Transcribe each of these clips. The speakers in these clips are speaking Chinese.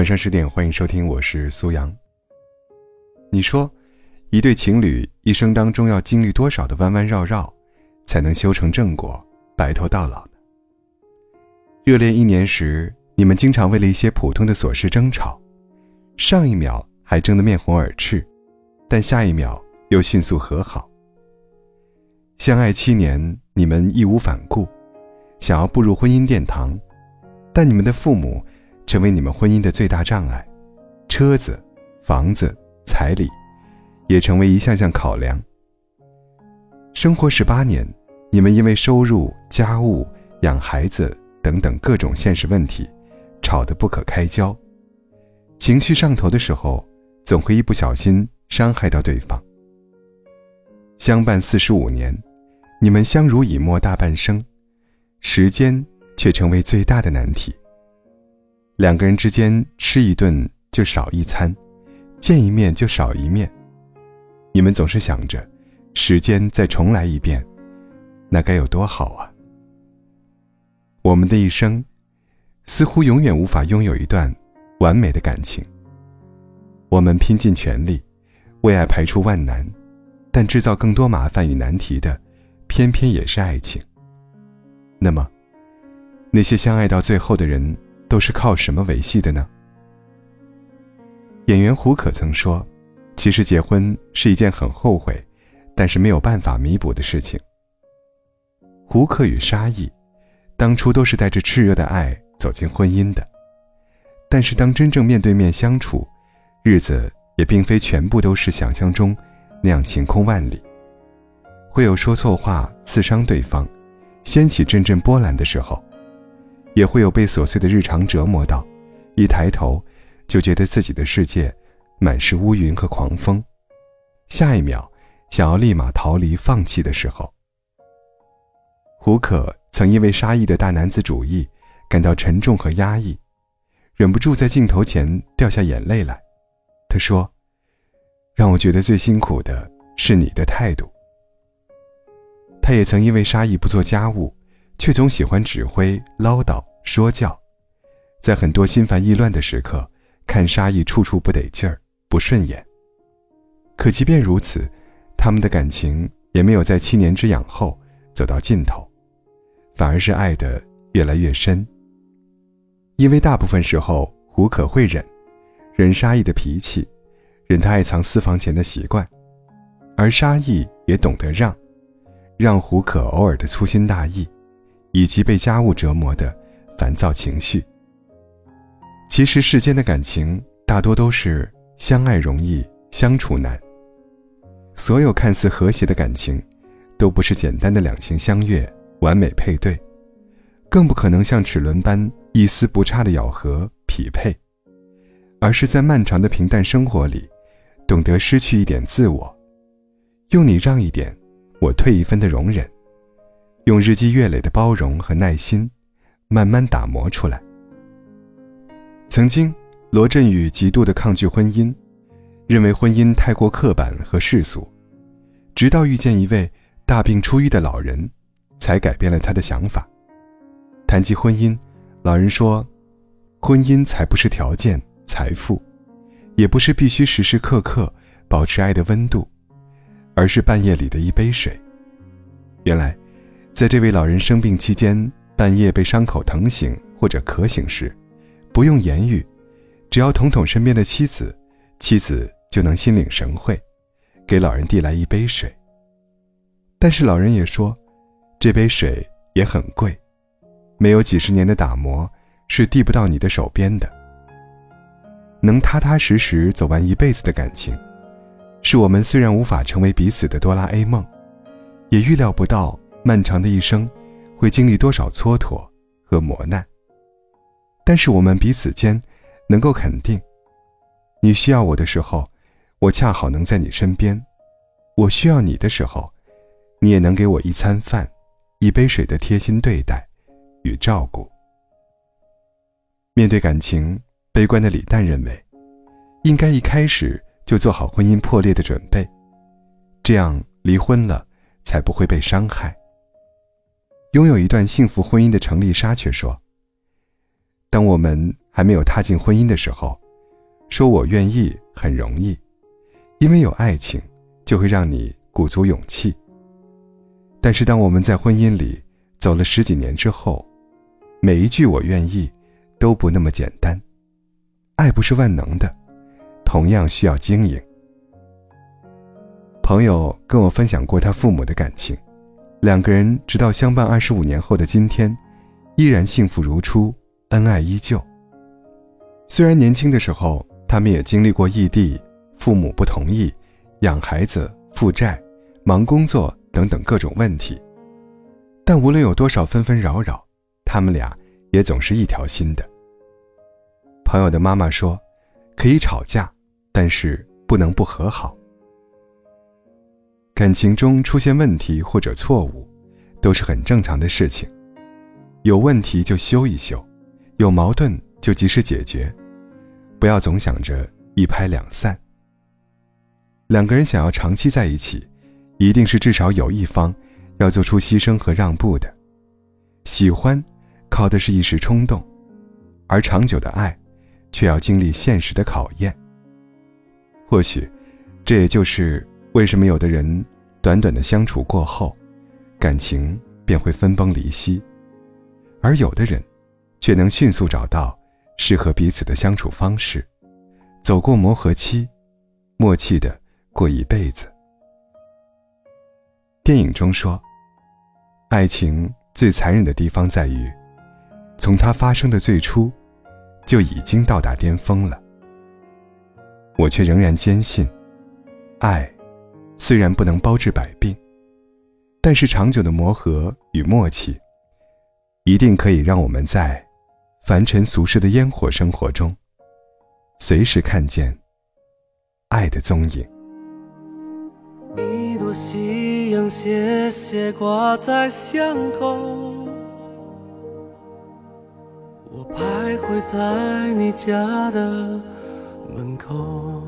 晚上十点，欢迎收听，我是苏阳。你说，一对情侣一生当中要经历多少的弯弯绕绕，才能修成正果，白头到老呢？热恋一年时，你们经常为了一些普通的琐事争吵，上一秒还争得面红耳赤，但下一秒又迅速和好。相爱七年，你们义无反顾，想要步入婚姻殿堂，但你们的父母成为你们婚姻的最大障碍，车子、房子、彩礼，也成为一项项考量。生活十八年，你们因为收入、家务、养孩子等等各种现实问题，吵得不可开交，情绪上头的时候，总会一不小心伤害到对方。相伴四十五年。你们相濡以沫大半生，时间却成为最大的难题。两个人之间吃一顿就少一餐，见一面就少一面。你们总是想着，时间再重来一遍，那该有多好啊！我们的一生，似乎永远无法拥有一段完美的感情。我们拼尽全力，为爱排除万难，但制造更多麻烦与难题的。偏偏也是爱情。那么，那些相爱到最后的人，都是靠什么维系的呢？演员胡可曾说：“其实结婚是一件很后悔，但是没有办法弥补的事情。”胡可与沙溢，当初都是带着炽热的爱走进婚姻的，但是当真正面对面相处，日子也并非全部都是想象中那样晴空万里。会有说错话刺伤对方，掀起阵阵波澜的时候，也会有被琐碎的日常折磨到，一抬头就觉得自己的世界满是乌云和狂风，下一秒想要立马逃离放弃的时候。胡可曾因为沙溢的大男子主义感到沉重和压抑，忍不住在镜头前掉下眼泪来。他说：“让我觉得最辛苦的是你的态度。”他也曾因为沙溢不做家务，却总喜欢指挥、唠叨、说教，在很多心烦意乱的时刻，看沙溢处处不得劲儿、不顺眼。可即便如此，他们的感情也没有在七年之痒后走到尽头，反而是爱的越来越深。因为大部分时候，胡可会忍，忍沙溢的脾气，忍他爱藏私房钱的习惯，而沙溢也懂得让。让胡可偶尔的粗心大意，以及被家务折磨的烦躁情绪。其实世间的感情大多都是相爱容易相处难。所有看似和谐的感情，都不是简单的两情相悦、完美配对，更不可能像齿轮般一丝不差的咬合匹配，而是在漫长的平淡生活里，懂得失去一点自我，用你让一点。我退一分的容忍，用日积月累的包容和耐心，慢慢打磨出来。曾经，罗振宇极度的抗拒婚姻，认为婚姻太过刻板和世俗，直到遇见一位大病初愈的老人，才改变了他的想法。谈及婚姻，老人说：“婚姻才不是条件、财富，也不是必须时时刻刻保持爱的温度。”而是半夜里的一杯水。原来，在这位老人生病期间，半夜被伤口疼醒或者渴醒时，不用言语，只要捅捅身边的妻子，妻子就能心领神会，给老人递来一杯水。但是老人也说，这杯水也很贵，没有几十年的打磨，是递不到你的手边的。能踏踏实实走完一辈子的感情。是我们虽然无法成为彼此的哆啦 A 梦，也预料不到漫长的一生会经历多少蹉跎和磨难。但是我们彼此间能够肯定，你需要我的时候，我恰好能在你身边；我需要你的时候，你也能给我一餐饭、一杯水的贴心对待与照顾。面对感情，悲观的李诞认为，应该一开始。就做好婚姻破裂的准备，这样离婚了才不会被伤害。拥有一段幸福婚姻的程丽莎却说：“当我们还没有踏进婚姻的时候，说我愿意很容易，因为有爱情，就会让你鼓足勇气。但是当我们在婚姻里走了十几年之后，每一句我愿意，都不那么简单。爱不是万能的，同样需要经营。朋友跟我分享过他父母的感情，两个人直到相伴二十五年后的今天，依然幸福如初，恩爱依旧。虽然年轻的时候，他们也经历过异地、父母不同意、养孩子、负债、忙工作等等各种问题，但无论有多少纷纷扰扰，他们俩也总是一条心的。朋友的妈妈说：“可以吵架，但是不能不和好。感情中出现问题或者错误，都是很正常的事情。有问题就修一修，有矛盾就及时解决，不要总想着一拍两散。两个人想要长期在一起，一定是至少有一方要做出牺牲和让步的。喜欢，靠的是一时冲动，而长久的爱。”却要经历现实的考验。或许，这也就是为什么有的人短短的相处过后，感情便会分崩离析，而有的人，却能迅速找到适合彼此的相处方式，走过磨合期，默契的过一辈子。电影中说，爱情最残忍的地方在于，从它发生的最初。就已经到达巅峰了。我却仍然坚信，爱虽然不能包治百病，但是长久的磨合与默契，一定可以让我们在凡尘俗世的烟火生活中，随时看见爱的踪影。一朵夕阳斜斜挂在巷口。我徘徊在你家的门口，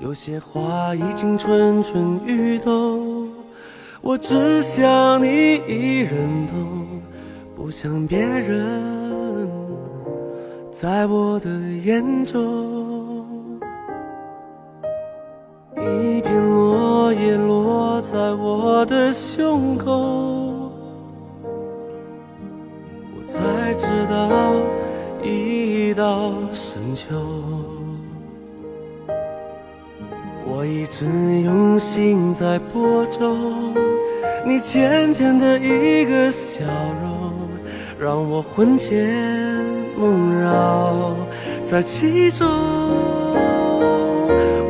有些话已经蠢蠢欲动，我只想你一人懂，不想别人在我的眼中。一片落叶落在我的胸口。我才知道，一到深秋，一直用心在播种，你浅浅的一个笑容，让我魂牵梦绕在其中。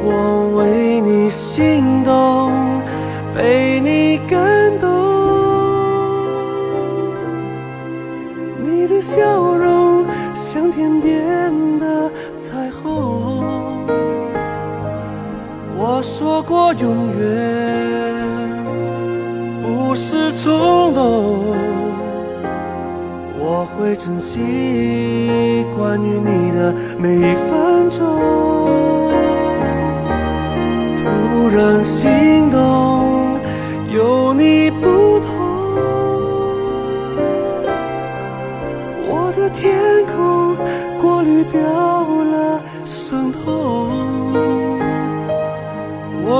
我为你心动，被你感动。你的笑容像天边我说过永远不是冲动，我会珍惜关于你的每一分钟。突然